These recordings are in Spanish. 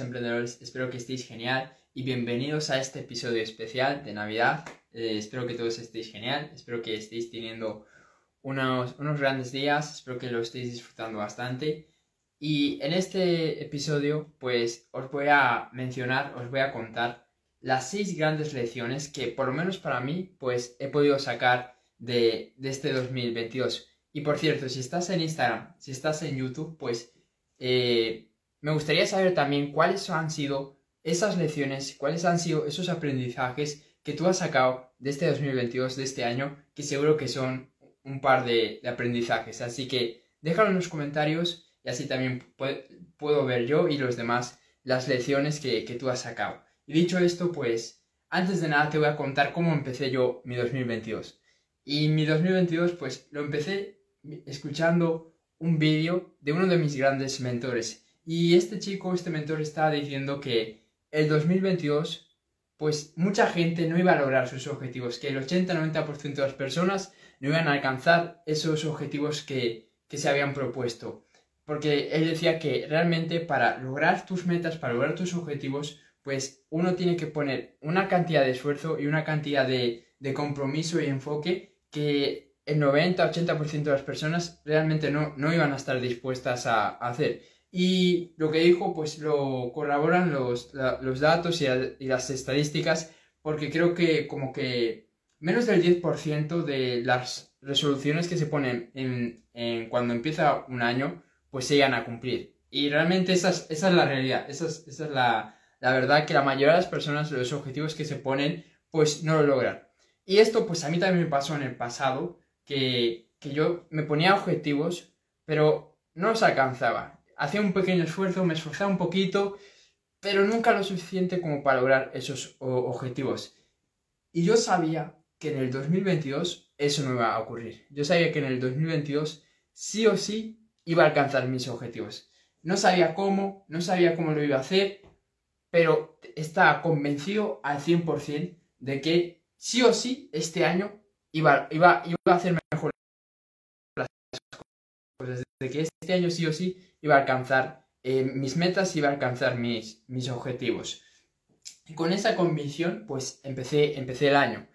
emprendedores? Espero que estéis genial y bienvenidos a este episodio especial de Navidad. Eh, espero que todos estéis genial, espero que estéis teniendo unos, unos grandes días, espero que lo estéis disfrutando bastante. Y en este episodio, pues os voy a mencionar, os voy a contar las seis grandes lecciones que, por lo menos para mí, pues he podido sacar de, de este 2022. Y por cierto, si estás en Instagram, si estás en YouTube, pues eh, me gustaría saber también cuáles han sido esas lecciones, cuáles han sido esos aprendizajes que tú has sacado de este 2022, de este año, que seguro que son un par de, aprendizajes. Así que déjalo en los comentarios y así también puedo ver yo y los demás las lecciones que, que tú has sacado. Y dicho esto, pues antes de nada te voy a contar cómo empecé yo mi 2022. Y mi 2022, pues lo empecé escuchando un vídeo de uno de mis grandes mentores y este chico, este mentor, estaba diciendo que el 2022, pues mucha gente no iba a lograr sus objetivos, que el 80-90% de las personas no iban a alcanzar esos objetivos que, que se habían propuesto. Porque él decía que realmente para lograr tus metas, para lograr tus objetivos, pues uno tiene que poner una cantidad de esfuerzo y una cantidad de, de compromiso y enfoque que el 90-80% de las personas realmente no, no iban a estar dispuestas a hacer. Y lo que dijo, pues lo corroboran los, los datos y, las estadísticas, porque creo que como que menos del 10% de las resoluciones que se ponen en, en, cuando empieza un año, pues se llegan a cumplir. Y realmente esa es, esa es la realidad, esa es, esa es la, la, verdad que la mayoría de las personas los objetivos que se ponen, pues no lo logran. Y esto pues a mí también me pasó en el pasado, que, que yo me ponía objetivos, pero no los alcanzaba hacía un pequeño esfuerzo, me esforzaba un poquito, pero nunca lo suficiente como para lograr esos objetivos. Y yo sabía que en el 2022 eso no iba a ocurrir. Yo sabía que en el 2022 sí o sí iba a alcanzar mis objetivos. No sabía cómo, no sabía cómo lo iba a hacer, pero estaba convencido al 100% de que sí o sí este año iba, a hacer mejor las cosas. De que este año sí o sí iba a alcanzar eh, mis metas, iba a alcanzar mis, mis objetivos. Y con esa convicción, pues empecé, empecé el año.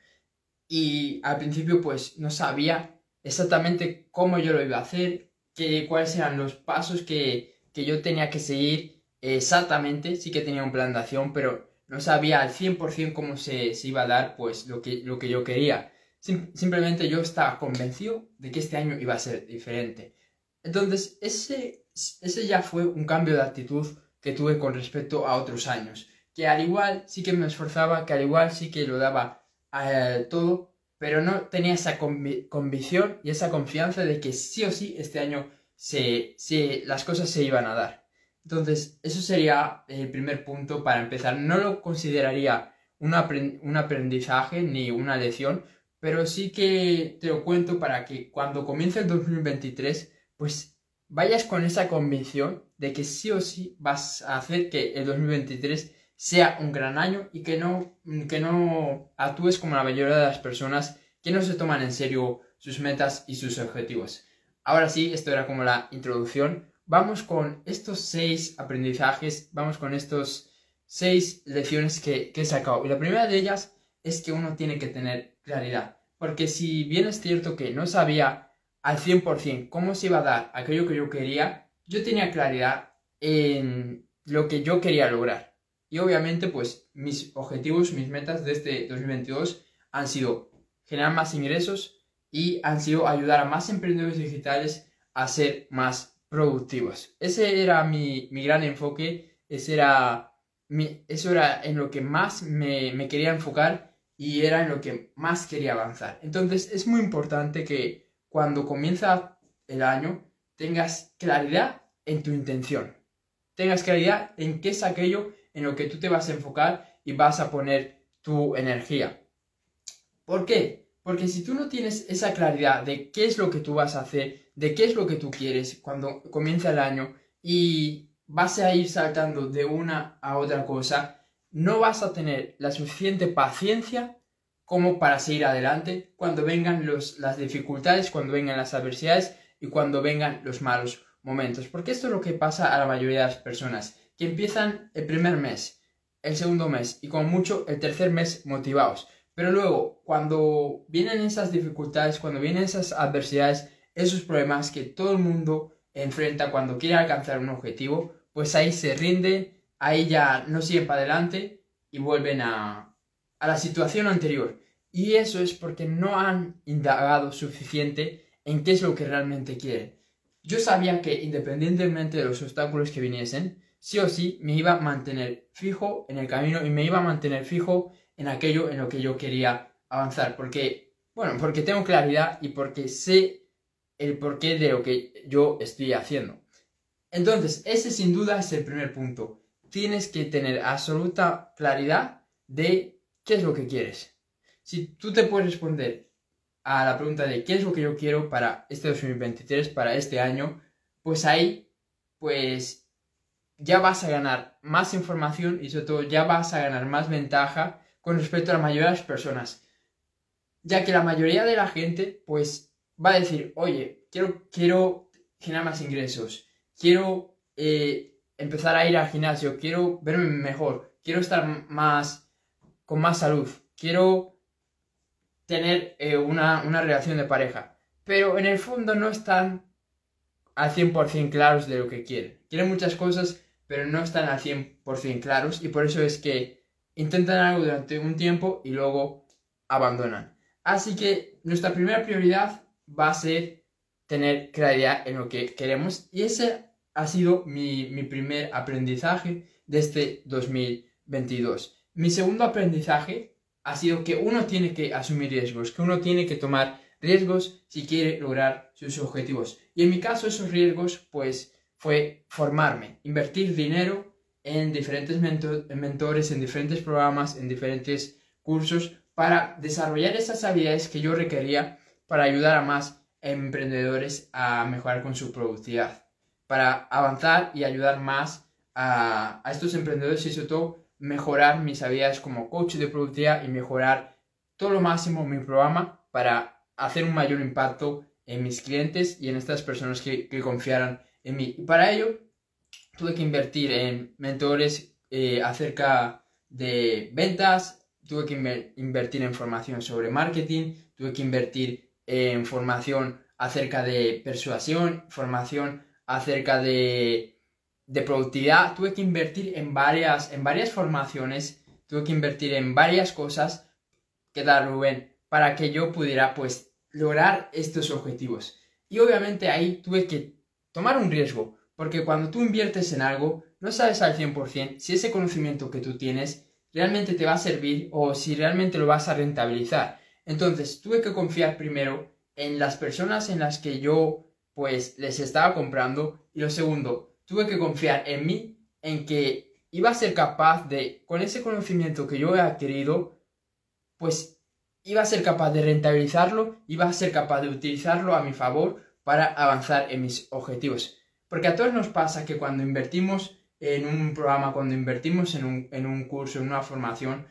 Y al principio, pues no sabía exactamente cómo yo lo iba a hacer, que, cuáles eran los pasos que, que yo tenía que seguir exactamente. Sí que tenía un plan de acción, pero no sabía al 100% cómo se, se, iba a dar pues lo que, lo que yo quería. simplemente yo estaba convencido de que este año iba a ser diferente. Entonces, ese ese ya fue un cambio de actitud que tuve con respecto a otros años. Que al igual sí que me esforzaba, que al igual sí que lo daba eh, todo, pero no tenía esa convicción y esa confianza de que sí o sí este año se, las cosas se iban a dar. Entonces, eso sería el primer punto para empezar. No lo consideraría un, un aprendizaje ni una lección, pero sí que te lo cuento para que cuando comience el 2023, pues vayas con esa convicción de que sí o sí vas a hacer que el 2023 sea un gran año y que no, que no actúes como la mayoría de las personas que no se toman en serio sus metas y sus objetivos. Ahora sí, esto era como la introducción. Vamos con estos seis aprendizajes, vamos con estos seis lecciones que, que he sacado. Y la primera de ellas es que uno tiene que tener claridad. Porque si bien es cierto que no sabía al 100% cómo se iba a dar aquello que yo quería, yo tenía claridad en lo que yo quería lograr. Y obviamente, pues mis objetivos, mis metas de este 2022 han sido generar más ingresos y han sido ayudar a más emprendedores digitales a ser más productivos. Ese era mi, gran enfoque, ese era eso era en lo que más me, me quería enfocar y era en lo que más quería avanzar. Entonces es muy importante que cuando comienza el año tengas claridad en tu intención. Tengas claridad en qué es aquello en lo que tú te vas a enfocar y vas a poner tu energía. ¿Por qué? Porque si tú no tienes esa claridad de qué es lo que tú vas a hacer, de qué es lo que tú quieres cuando comienza el año y vas a ir saltando de una a otra cosa, no vas a tener la suficiente paciencia como para seguir adelante cuando vengan las dificultades, cuando vengan las adversidades y cuando vengan los malos momentos. Porque esto es lo que pasa a la mayoría de las personas, que empiezan el primer mes, el segundo mes y con mucho el tercer mes motivados. Pero luego, cuando vienen esas dificultades, cuando vienen esas adversidades, esos problemas que todo el mundo enfrenta cuando quiere alcanzar un objetivo, pues ahí se rinde, ahí ya no siguen para adelante y vuelven a, a la situación anterior. Y eso es porque no han indagado suficiente en qué es lo que realmente quieren. Yo sabía que independientemente de los obstáculos que viniesen, sí o sí me iba a mantener fijo en el camino y me iba a mantener fijo en aquello en lo que yo quería avanzar. Porque, bueno, porque tengo claridad y porque sé el porqué de lo que yo estoy haciendo. Entonces, ese sin duda es el primer punto. Tienes que tener absoluta claridad de qué es lo que quieres. Si tú te puedes responder a la pregunta de qué es lo que yo quiero para este 2023, para este año, pues ahí, pues ya vas a ganar más información y sobre todo ya vas a ganar más ventaja con respecto a la mayoría de las personas. Ya que la mayoría de la gente, pues va a decir, oye, quiero, quiero generar más ingresos, quiero eh, empezar a ir al gimnasio, quiero verme mejor, quiero estar más con más salud, quiero tener eh, una, una relación de pareja. Pero en el fondo no están al 100% claros de lo que quieren. Quieren muchas cosas, pero no están al 100% claros y por eso es que intentan algo durante un tiempo y luego abandonan. Así que nuestra primera prioridad va a ser tener claridad en lo que queremos y ese ha sido mi, primer aprendizaje de este 2022. Mi segundo aprendizaje ha sido que uno tiene que asumir riesgos, que uno tiene que tomar riesgos si quiere lograr sus objetivos. Y en mi caso esos riesgos pues fue formarme, invertir dinero en diferentes mentores, en diferentes programas, en diferentes cursos para desarrollar esas habilidades que yo requería para ayudar a más emprendedores a mejorar con su productividad, para avanzar y ayudar más a, estos emprendedores y sobre todo mejorar mis habilidades como coach de productividad y mejorar todo lo máximo mi programa para hacer un mayor impacto en mis clientes y en estas personas que, confiaran en mí. Y para ello tuve que invertir en mentores eh, acerca de ventas, tuve que invertir en formación sobre marketing, tuve que invertir en formación acerca de persuasión, formación acerca de, de productividad. Tuve que invertir en varias, en varias formaciones, tuve que invertir en varias cosas, que dar Rubén, para que yo pudiera pues lograr estos objetivos. Y obviamente ahí tuve que tomar un riesgo, porque cuando tú inviertes en algo, no sabes al 100% si ese conocimiento que tú tienes realmente te va a servir o si realmente lo vas a rentabilizar. Entonces tuve que confiar primero en las personas en las que yo pues les estaba comprando y lo segundo, tuve que confiar en mí, en que iba a ser capaz de, con ese conocimiento que yo he adquirido, pues iba a ser capaz de rentabilizarlo, iba a ser capaz de utilizarlo a mi favor para avanzar en mis objetivos. Porque a todos nos pasa que cuando invertimos en un programa, cuando invertimos en un, en un curso, en una formación,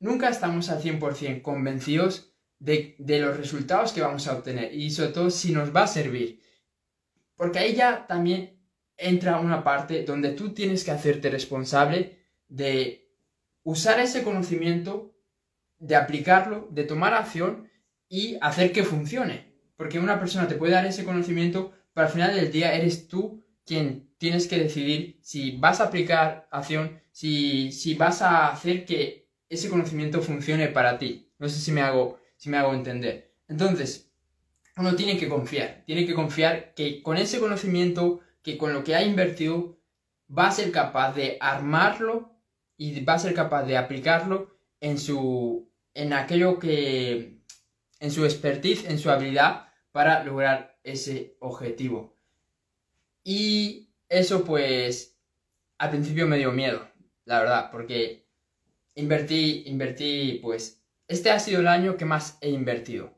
nunca estamos al 100% convencidos de, los resultados que vamos a obtener y sobre todo si nos va a servir. Porque ahí ya también entra una parte donde tú tienes que hacerte responsable de usar ese conocimiento, de aplicarlo, de tomar acción y hacer que funcione. Porque una persona te puede dar ese conocimiento, pero al final del día eres tú quien tienes que decidir si vas a aplicar acción, si, si vas a hacer que ese conocimiento funcione para ti. No sé si me hago, si me hago entender. Entonces, uno tiene que confiar, tiene que confiar que con ese conocimiento, que con lo que ha invertido, va a ser capaz de armarlo y va a ser capaz de aplicarlo en su, en aquello que, en su expertise, en su habilidad para lograr ese objetivo. Y eso pues al principio me dio miedo, la verdad, porque invertí, invertí, pues, este ha sido el año que más he invertido,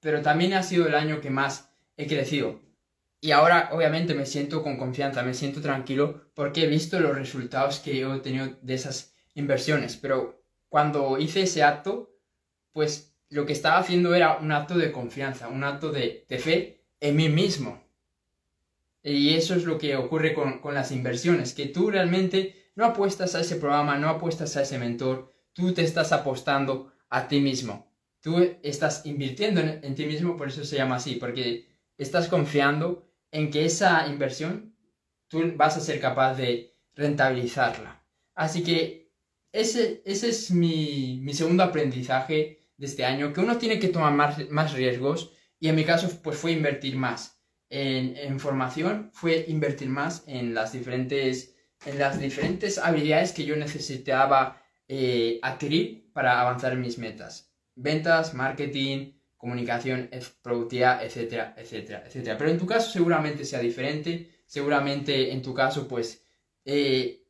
pero también ha sido el año que más he crecido. Y ahora, obviamente, me siento con confianza, me siento tranquilo porque he visto los resultados que he obtenido de esas inversiones. Pero cuando hice ese acto, pues lo que estaba haciendo era un acto de confianza, un acto de, de fe en mí mismo. Y eso es lo que ocurre con, con las inversiones, que tú realmente no apuestas a ese programa, no apuestas a ese mentor, tú te estás apostando a ti mismo. Tú estás invirtiendo en, ti mismo, por eso se llama así, porque estás confiando en que esa inversión tú vas a ser capaz de rentabilizarla. Así que ese, ese es mi, mi segundo aprendizaje de este año, que uno tiene que tomar más, más riesgos y en mi caso pues fue invertir más en, en, formación, fue invertir más en las diferentes, en las diferentes habilidades que yo necesitaba eh, adquirir para avanzar en mis metas. Ventas, marketing, comunicación, productividad, etcétera, etcétera, etcétera. Pero en tu caso seguramente sea diferente, seguramente en tu caso pues eh,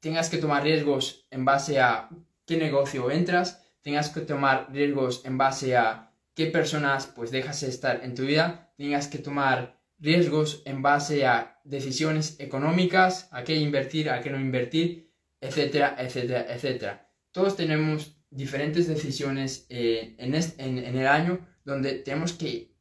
tengas que tomar riesgos en base a qué negocio entras, tengas que tomar riesgos en base a qué personas pues dejas estar en tu vida, tengas que tomar riesgos en base a decisiones económicas, a qué invertir, a qué no invertir, etcétera, etcétera, etcétera. Todos tenemos diferentes decisiones eh, en, en, el año donde tenemos que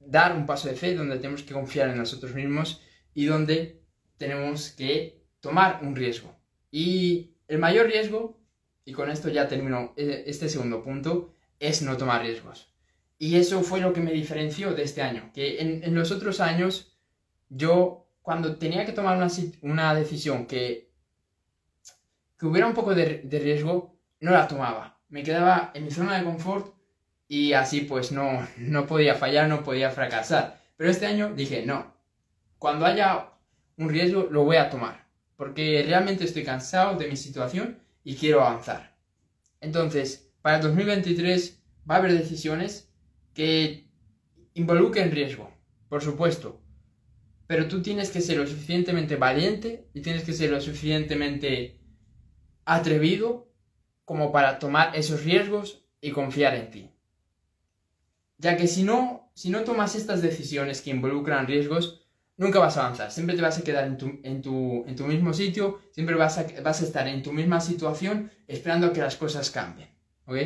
dar un paso de fe, donde tenemos que confiar en nosotros mismos y donde tenemos que tomar un riesgo. Y el mayor riesgo, y con esto ya termino eh, este segundo punto, es no tomar riesgos. Y eso fue lo que me diferenció de este año, que en, los otros años yo cuando tenía que tomar una, una decisión que, que hubiera un poco de, de riesgo, no la tomaba. Me quedaba en mi zona de confort y así pues no, no podía fallar, no podía fracasar. Pero este año dije, no, cuando haya un riesgo lo voy a tomar, porque realmente estoy cansado de mi situación y quiero avanzar. Entonces, para 2023 va a haber decisiones que involucren riesgo, por supuesto, pero tú tienes que ser lo suficientemente valiente y tienes que ser lo suficientemente atrevido como para tomar esos riesgos y confiar en ti. Ya que si no, si no tomas estas decisiones que involucran riesgos, nunca vas a avanzar. Siempre te vas a quedar en tu, en tu, en tu mismo sitio, siempre vas a, vas a, estar en tu misma situación esperando a que las cosas cambien. ¿Ok?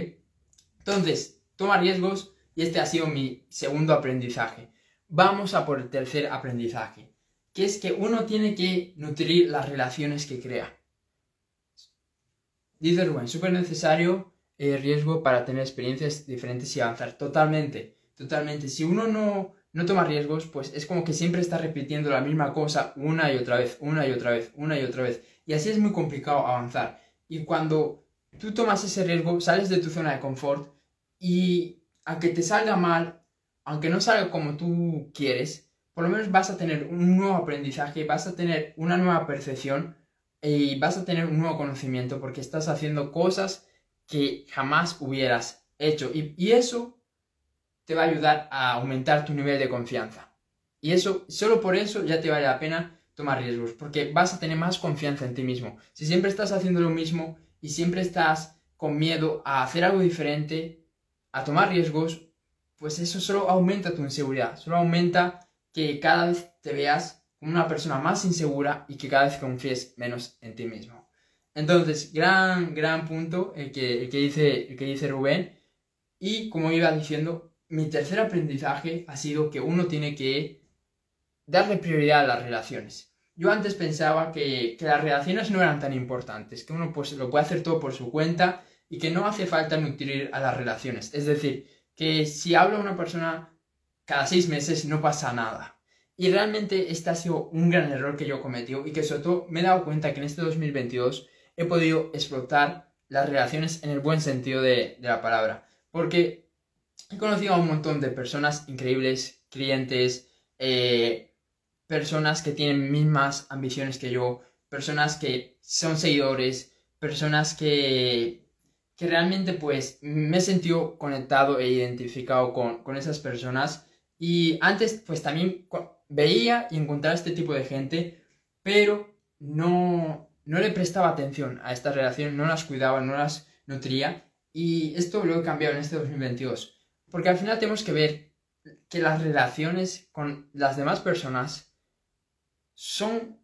Entonces, toma riesgos y este ha sido mi segundo aprendizaje. Vamos a por el tercer aprendizaje, que es que uno tiene que nutrir las relaciones que crea. Dice Rubén, súper necesario el eh, riesgo para tener experiencias diferentes y avanzar. Totalmente, totalmente. Si uno no, no toma riesgos, pues es como que siempre está repitiendo la misma cosa una y otra vez, una y otra vez, una y otra vez. Y así es muy complicado avanzar. Y cuando tú tomas ese riesgo, sales de tu zona de confort y aunque te salga mal, aunque no salga como tú quieres, por lo menos vas a tener un nuevo aprendizaje, vas a tener una nueva percepción y vas a tener un nuevo conocimiento porque estás haciendo cosas que jamás hubieras hecho. Y, eso te va a ayudar a aumentar tu nivel de confianza. Y eso, solo por eso ya te vale la pena tomar riesgos, porque vas a tener más confianza en ti mismo. Si siempre estás haciendo lo mismo y siempre estás con miedo a hacer algo diferente, a tomar riesgos, pues eso solo aumenta tu inseguridad, solo aumenta que cada vez te veas una persona más insegura y que cada vez confíes menos en ti mismo. Entonces, gran, gran punto el que, que, dice, el que dice Rubén. Y como iba diciendo, mi tercer aprendizaje ha sido que uno tiene que darle prioridad a las relaciones. Yo antes pensaba que, que, las relaciones no eran tan importantes, que uno pues, lo puede hacer todo por su cuenta y que no hace falta nutrir a las relaciones. Es decir, que si hablo a una persona cada seis meses no pasa nada. Y realmente este ha sido un gran error que yo cometí y que sobre todo me he dado cuenta que en este 2022 he podido explotar las relaciones en el buen sentido de, la palabra. Porque he conocido a un montón de personas increíbles, clientes, eh, personas que tienen mismas ambiciones que yo, personas que son seguidores, personas que, que realmente pues me he sentido conectado e identificado con, con esas personas. Y antes pues también veía y encontraba este tipo de gente, pero no, no le prestaba atención a estas relaciones, no las cuidaba, no las nutría. Y esto lo he cambiado en este 2022. Porque al final tenemos que ver que las relaciones con las demás personas son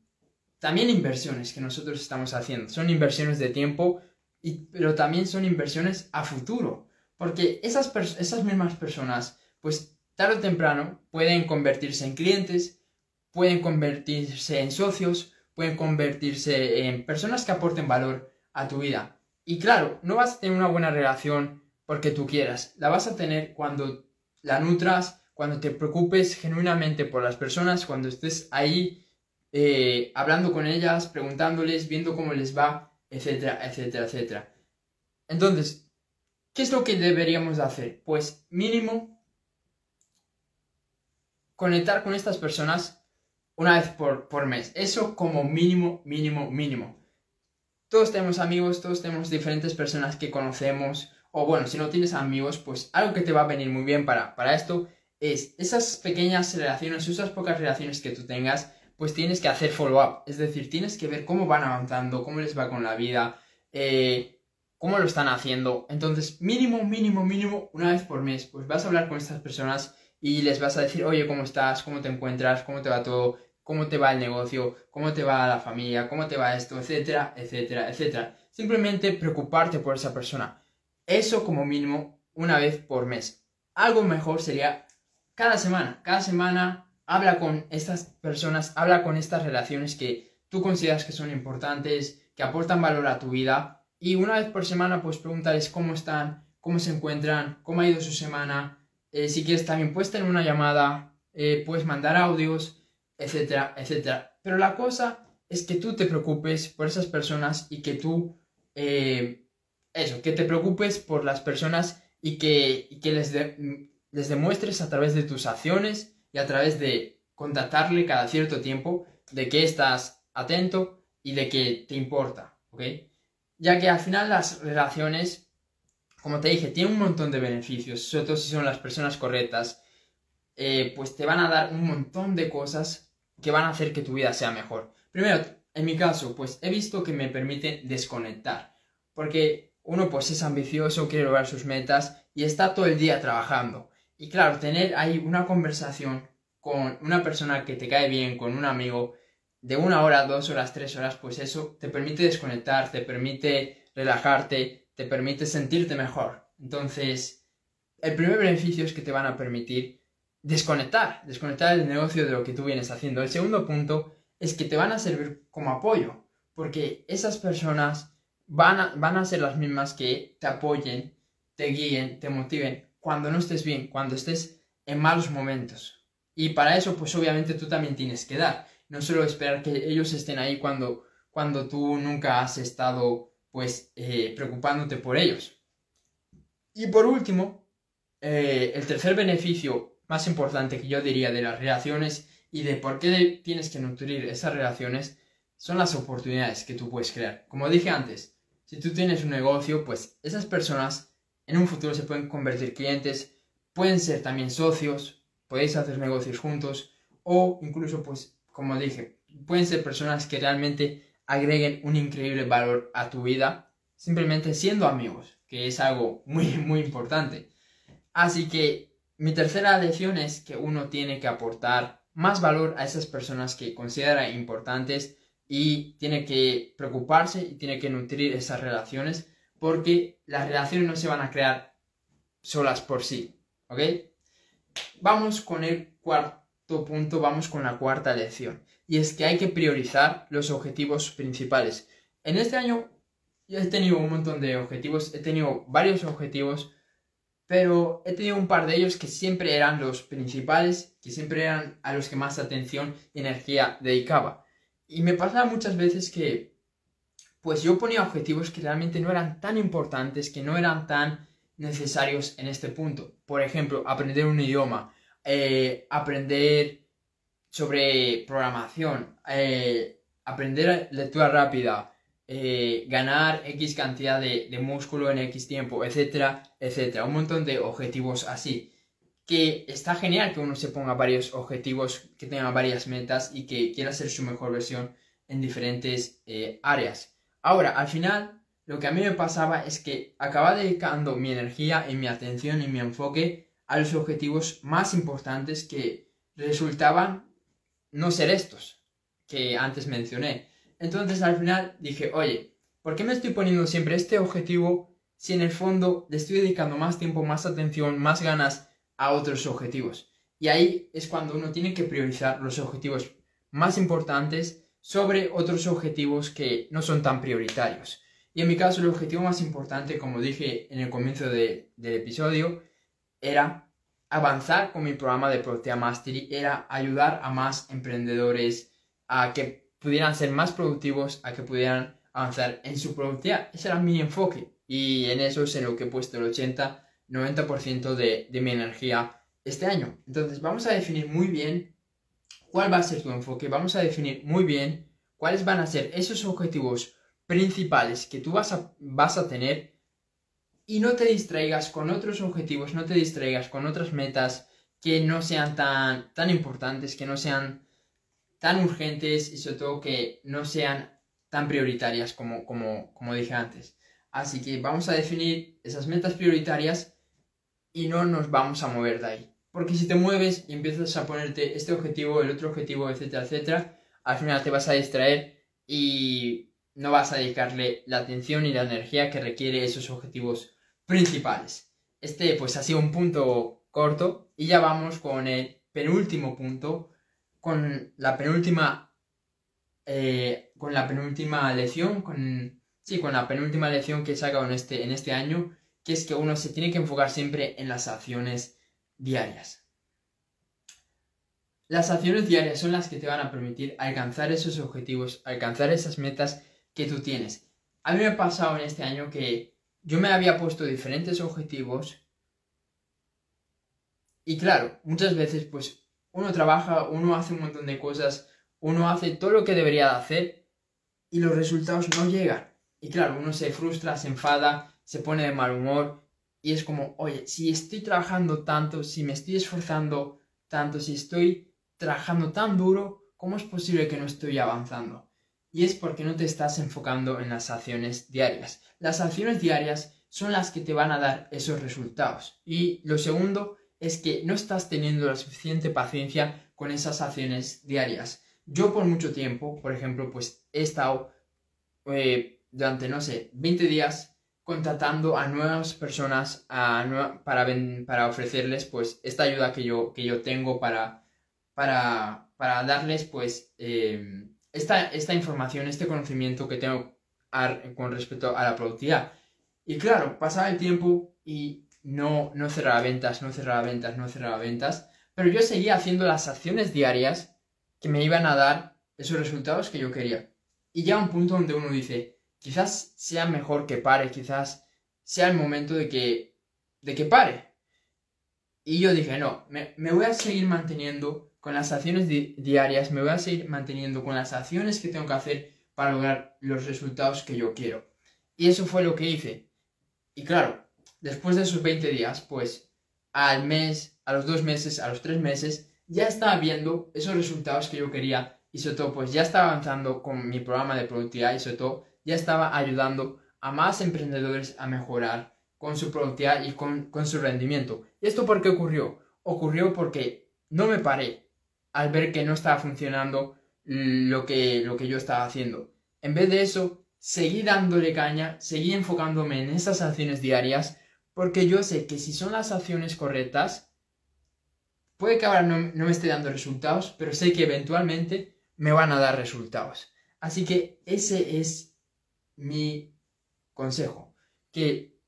también inversiones que nosotros estamos haciendo. Son inversiones de tiempo, y, pero también son inversiones a futuro. Porque esas, esas mismas personas, pues tarde o temprano pueden convertirse en clientes, pueden convertirse en socios, pueden convertirse en personas que aporten valor a tu vida. Y claro, no vas a tener una buena relación porque tú quieras, la vas a tener cuando la nutras, cuando te preocupes genuinamente por las personas, cuando estés ahí eh, hablando con ellas, preguntándoles, viendo cómo les va, etcétera, etcétera, etcétera. Entonces, ¿qué es lo que deberíamos hacer? Pues mínimo conectar con estas personas una vez por, mes. Eso como mínimo, mínimo, mínimo. Todos tenemos amigos, todos tenemos diferentes personas que conocemos. O bueno, si no tienes amigos, pues algo que te va a venir muy bien para, para esto es esas pequeñas relaciones, esas pocas relaciones que tú tengas, pues tienes que hacer follow-up. Es decir, tienes que ver cómo van avanzando, cómo les va con la vida, eh, cómo lo están haciendo. Entonces, mínimo, mínimo, mínimo, una vez por mes, pues vas a hablar con estas personas y les vas a decir, oye, ¿cómo estás? ¿Cómo te encuentras? ¿Cómo te va todo? ¿Cómo te va el negocio? ¿Cómo te va la familia? ¿Cómo te va esto? Etcétera, etcétera, etcétera. Simplemente preocuparte por esa persona. Eso como mínimo una vez por mes. Algo mejor sería cada semana. Cada semana habla con estas personas, habla con estas relaciones que tú consideras que son importantes, que aportan valor a tu vida. Y una vez por semana, pues pregúntales cómo están, cómo se encuentran, cómo ha ido su semana, eh, si quieres también puedes tener una llamada, eh, puedes mandar audios, etcétera, etcétera. Pero la cosa es que tú te preocupes por esas personas y que tú, eh, eso, que te preocupes por las personas y que, que les, les demuestres a través de tus acciones y a través de contactarle cada cierto tiempo de que estás atento y de que te importa, ¿ok? Ya que al final las relaciones como te dije, tiene un montón de beneficios, sobre todo si son las personas correctas, eh, pues te van a dar un montón de cosas que van a hacer que tu vida sea mejor. Primero, en mi caso, pues he visto que me permite desconectar, porque uno pues es ambicioso, quiere lograr sus metas y está todo el día trabajando. Y claro, tener ahí una conversación con una persona que te cae bien, con un amigo, de una hora, dos horas, tres horas, pues eso te permite desconectar, te permite relajarte, te permite sentirte mejor. Entonces, el primer beneficio es que te van a permitir desconectar, desconectar el negocio de lo que tú vienes haciendo. El segundo punto es que te van a servir como apoyo, porque esas personas van a, van a ser las mismas que te apoyen, te guíen, te motiven cuando no estés bien, cuando estés en malos momentos. Y para eso, pues obviamente tú también tienes que dar. No solo esperar que ellos estén ahí cuando, cuando tú nunca has estado pues eh, preocupándote por ellos. Y por último, eh, el tercer beneficio más importante que yo diría de las relaciones y de por qué tienes que nutrir esas relaciones son las oportunidades que tú puedes crear. Como dije antes, si tú tienes un negocio, pues esas personas en un futuro se pueden convertir clientes, pueden ser también socios, podéis hacer negocios juntos o incluso, pues, como dije, pueden ser personas que realmente agreguen un increíble valor a tu vida simplemente siendo amigos, que es algo muy, muy importante. Así que mi tercera lección es que uno tiene que aportar más valor a esas personas que considera importantes y tiene que preocuparse y tiene que nutrir esas relaciones porque las relaciones no se van a crear solas por sí, ¿ok? Vamos con el cuarto punto, vamos con la cuarta lección y es que hay que priorizar los objetivos principales. En este año he tenido un montón de objetivos, he tenido varios objetivos, pero he tenido un par de ellos que siempre eran los principales, que siempre eran a los que más atención y energía dedicaba. Y me pasaba muchas veces que, pues yo ponía objetivos que realmente no eran tan importantes, que no eran tan necesarios en este punto. Por ejemplo, aprender un idioma, eh, aprender sobre programación, eh, aprender lectura rápida, eh, ganar X cantidad de, músculo en X tiempo, etcétera, etcétera. Un montón de objetivos así. Que está genial que uno se ponga varios objetivos, que tenga varias metas y que quiera ser su mejor versión en diferentes eh, áreas. Ahora, al final, lo que a mí me pasaba es que acababa dedicando mi energía y mi atención y mi enfoque a los objetivos más importantes que resultaban no ser estos que antes mencioné. Entonces al final dije, oye, ¿por qué me estoy poniendo siempre este objetivo si en el fondo le estoy dedicando más tiempo, más atención, más ganas a otros objetivos? Y ahí es cuando uno tiene que priorizar los objetivos más importantes sobre otros objetivos que no son tan prioritarios. Y en mi caso el objetivo más importante, como dije en el comienzo del episodio, era avanzar con mi programa de Productividad Mastery, era ayudar a más emprendedores a que pudieran ser más productivos, a que pudieran avanzar en su productividad. Ese era mi enfoque y en eso es en lo que he puesto el 80-90% de, de mi energía este año. Entonces vamos a definir muy bien cuál va a ser tu enfoque, vamos a definir muy bien cuáles van a ser esos objetivos principales que tú vas a, vas a tener y no te distraigas con otros objetivos, no te distraigas con otras metas que no sean tan, tan importantes, que no sean tan urgentes y sobre todo que no sean tan prioritarias como, como, como dije antes. Así que vamos a definir esas metas prioritarias y no nos vamos a mover de ahí. Porque si te mueves y empiezas a ponerte este objetivo, el otro objetivo, etcétera, etcétera, al final te vas a distraer y no vas a dedicarle la atención y la energía que requiere esos objetivos principales. Este pues ha sido un punto corto y ya vamos con el penúltimo punto, con la penúltima, eh, con la penúltima lección, con, sí, con la penúltima lección que he sacado en este, en este año, que es que uno se tiene que enfocar siempre en las acciones diarias. Las acciones diarias son las que te van a permitir alcanzar esos objetivos, alcanzar esas metas que tú tienes. A mí me ha pasado en este año que yo me había puesto diferentes objetivos y claro, muchas veces pues uno trabaja, uno hace un montón de cosas, uno hace todo lo que debería de hacer y los resultados no llegan. Y claro, uno se frustra, se enfada, se pone de mal humor y es como, oye, si estoy trabajando tanto, si me estoy esforzando tanto, si estoy trabajando tan duro, ¿cómo es posible que no estoy avanzando? Y es porque no te estás enfocando en las acciones diarias. Las acciones diarias son las que te van a dar esos resultados. Y lo segundo es que no estás teniendo la suficiente paciencia con esas acciones diarias. Yo por mucho tiempo, por ejemplo, pues he estado eh, durante, no sé, 20 días contratando a nuevas personas para, para ofrecerles pues esta ayuda que yo, que yo tengo para, para, para darles pues em, esta, esta, información, este conocimiento que tengo con respecto a la productividad. Y claro, pasaba el tiempo y no, no cerraba ventas, no cerraba ventas, no cerraba ventas, pero yo seguía haciendo las acciones diarias que me iban a dar esos resultados que yo quería. Y ya un punto donde uno dice, quizás sea mejor que pare, quizás sea el momento de que, de que pare. Y yo dije, no, me, voy a seguir manteniendo con las acciones diarias, me voy a seguir manteniendo con las acciones que tengo que hacer para lograr los resultados que yo quiero. Y eso fue lo que hice. Y claro, después de esos 20 días, pues al mes, a los dos meses, a los tres meses, ya estaba viendo esos resultados que yo quería y sobre todo pues ya estaba avanzando con mi programa de productividad y sobre todo ya estaba ayudando a más emprendedores a mejorar con su productividad y con, su rendimiento. ¿Y esto por qué ocurrió? Ocurrió porque no me paré al ver que no estaba funcionando lo que, lo que yo estaba haciendo. En vez de eso, seguí dándole caña, seguí enfocándome en esas acciones diarias, porque yo sé que si son las acciones correctas, puede que ahora no, no me esté dando resultados, pero sé que eventualmente me van a dar resultados. Así que ese es mi consejo. Que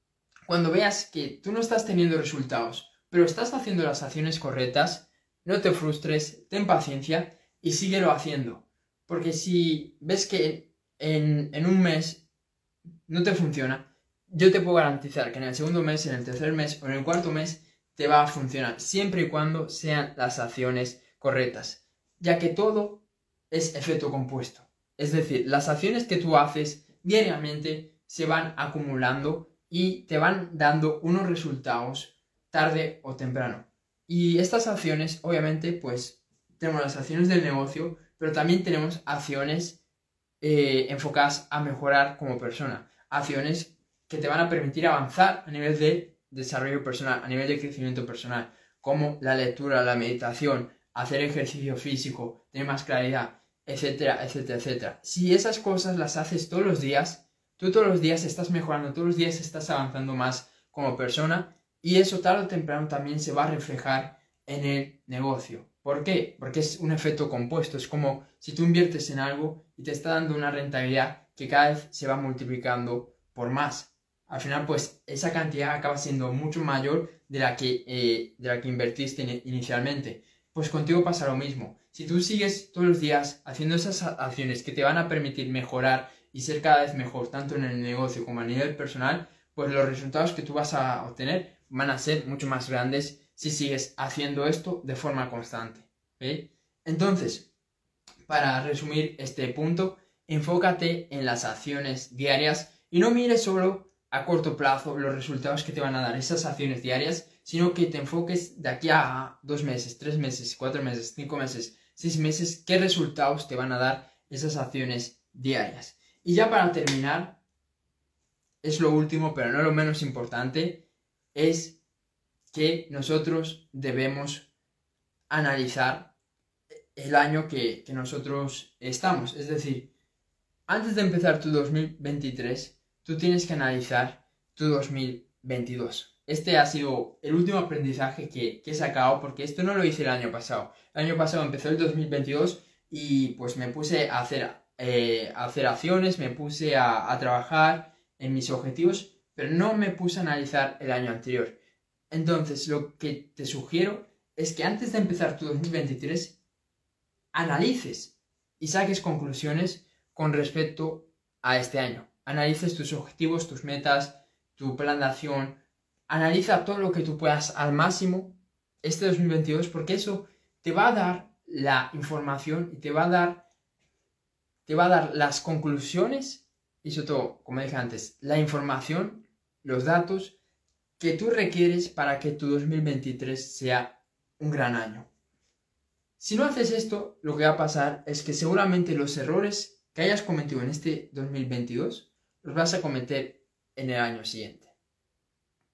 cuando veas que tú no estás teniendo resultados, pero estás haciendo las acciones correctas, no te frustres, ten paciencia y síguelo haciendo. Porque si ves que en, un mes no te funciona, yo te puedo garantizar que en el segundo mes, en el tercer mes o en el cuarto mes te va a funcionar, siempre y cuando sean las acciones correctas, ya que todo es efecto compuesto. Es decir, las acciones que tú haces diariamente se van acumulando y te van dando unos resultados tarde o temprano. Y estas acciones, obviamente, pues tenemos las acciones del negocio, pero también tenemos acciones eh, enfocadas a mejorar como persona. Acciones que te van a permitir avanzar a nivel de desarrollo personal, a nivel de crecimiento personal, como la lectura, la meditación, hacer ejercicio físico, tener más claridad, etcétera, etcétera, etcétera. Si esas cosas las haces todos los días, tú todos los días estás mejorando, todos los días estás avanzando más como persona y eso tarde o temprano también se va a reflejar en el negocio. ¿Por qué? Porque es un efecto compuesto. Es como si tú inviertes en algo y te está dando una rentabilidad que cada vez se va multiplicando por más. Al final, pues esa cantidad acaba siendo mucho mayor de la que, eh, de la que invertiste inicialmente. Pues contigo pasa lo mismo. Si tú sigues todos los días haciendo esas acciones que te van a permitir mejorar y ser cada vez mejor, tanto en el negocio como a nivel personal, pues los resultados que tú vas a obtener van a ser mucho más grandes si sigues haciendo esto de forma constante. Entonces, para resumir este punto, enfócate en las acciones diarias y no mires solo a corto plazo los resultados que te van a dar esas acciones diarias, sino que te enfoques de aquí a dos meses, tres meses, cuatro meses, cinco meses, seis meses, qué resultados te van a dar esas acciones diarias. Y ya para terminar, es lo último, pero no lo menos importante, es que nosotros debemos analizar el año que, que nosotros estamos. Es decir, antes de empezar tu 2023, tú tienes que analizar tu 2022. Este ha sido el último aprendizaje que, he sacado porque esto no lo hice el año pasado. El año pasado empezó el 2022 y pues me puse a hacer, eh, hacer acciones, me puse a, a trabajar en mis objetivos, pero no me puse a analizar el año anterior. Entonces, lo que te sugiero es que antes de empezar tu 2023, analices y saques conclusiones con respecto a este año. Analices tus objetivos, tus metas, tu plan de acción, analiza todo lo que tú puedas al máximo este 2022 porque eso te va a dar la información y te va a dar te va a dar las conclusiones y sobre todo, como dije antes, la información, los datos que tú requieres para que tu 2023 sea un gran año. Si no haces esto, lo que va a pasar es que seguramente los errores que hayas cometido en este 2022 los vas a cometer en el año siguiente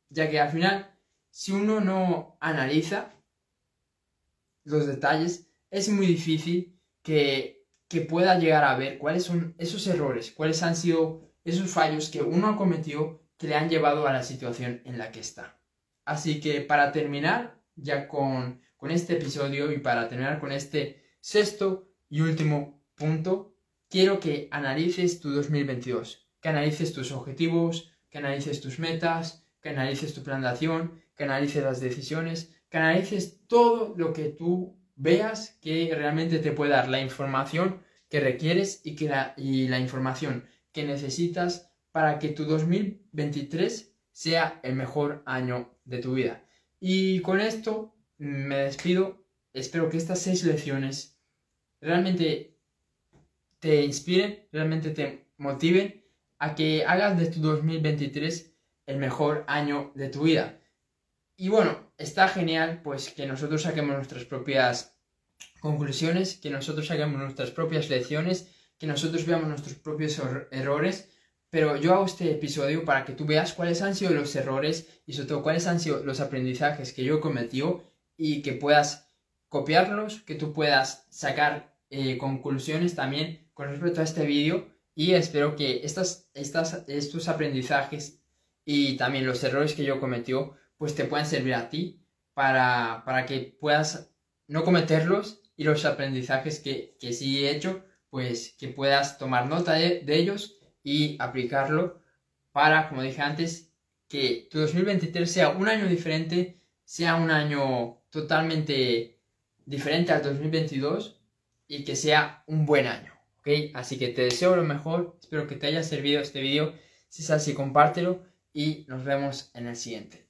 ya que al final, si uno no analiza los detalles, es muy difícil que, que pueda llegar a ver cuáles son esos errores, cuáles han sido esos fallos que uno ha cometido que le han llevado a la situación en la que está. Así que para terminar ya con, con este episodio y para terminar con este sexto y último punto, quiero que analices tu 2022, que analices tus objetivos, que analices tus metas, que analices tu plan de acción, que analices las decisiones, que analices todo lo que tú veas que realmente te puede dar la información que requieres y, que la, y la información que necesitas para que tu 2023 sea el mejor año de tu vida. Y con esto me despido. Espero que estas seis lecciones realmente te inspiren, realmente te motiven a que hagas de tu 2023 el mejor año de tu vida. Y bueno, está genial pues que nosotros saquemos nuestras propias conclusiones, que nosotros saquemos nuestras propias lecciones, que nosotros veamos nuestros propios errores, pero yo hago este episodio para que tú veas cuáles han sido los errores y sobre todo cuáles han sido los aprendizajes que yo he cometido y que puedas copiarlos, que tú puedas sacar eh, conclusiones también con respecto a este vídeo. Y espero que estas, estos aprendizajes y también los errores que yo cometió, pues te puedan servir a ti para, para que puedas no cometerlos y los aprendizajes que, que sí he hecho, pues que puedas tomar nota de, de ellos y aplicarlo para, como dije antes, que tu 2023 sea un año diferente, sea un año totalmente diferente al 2022 y que sea un buen año. Así que te deseo lo mejor, espero que te haya servido este vídeo, si es así compártelo y nos vemos en el siguiente.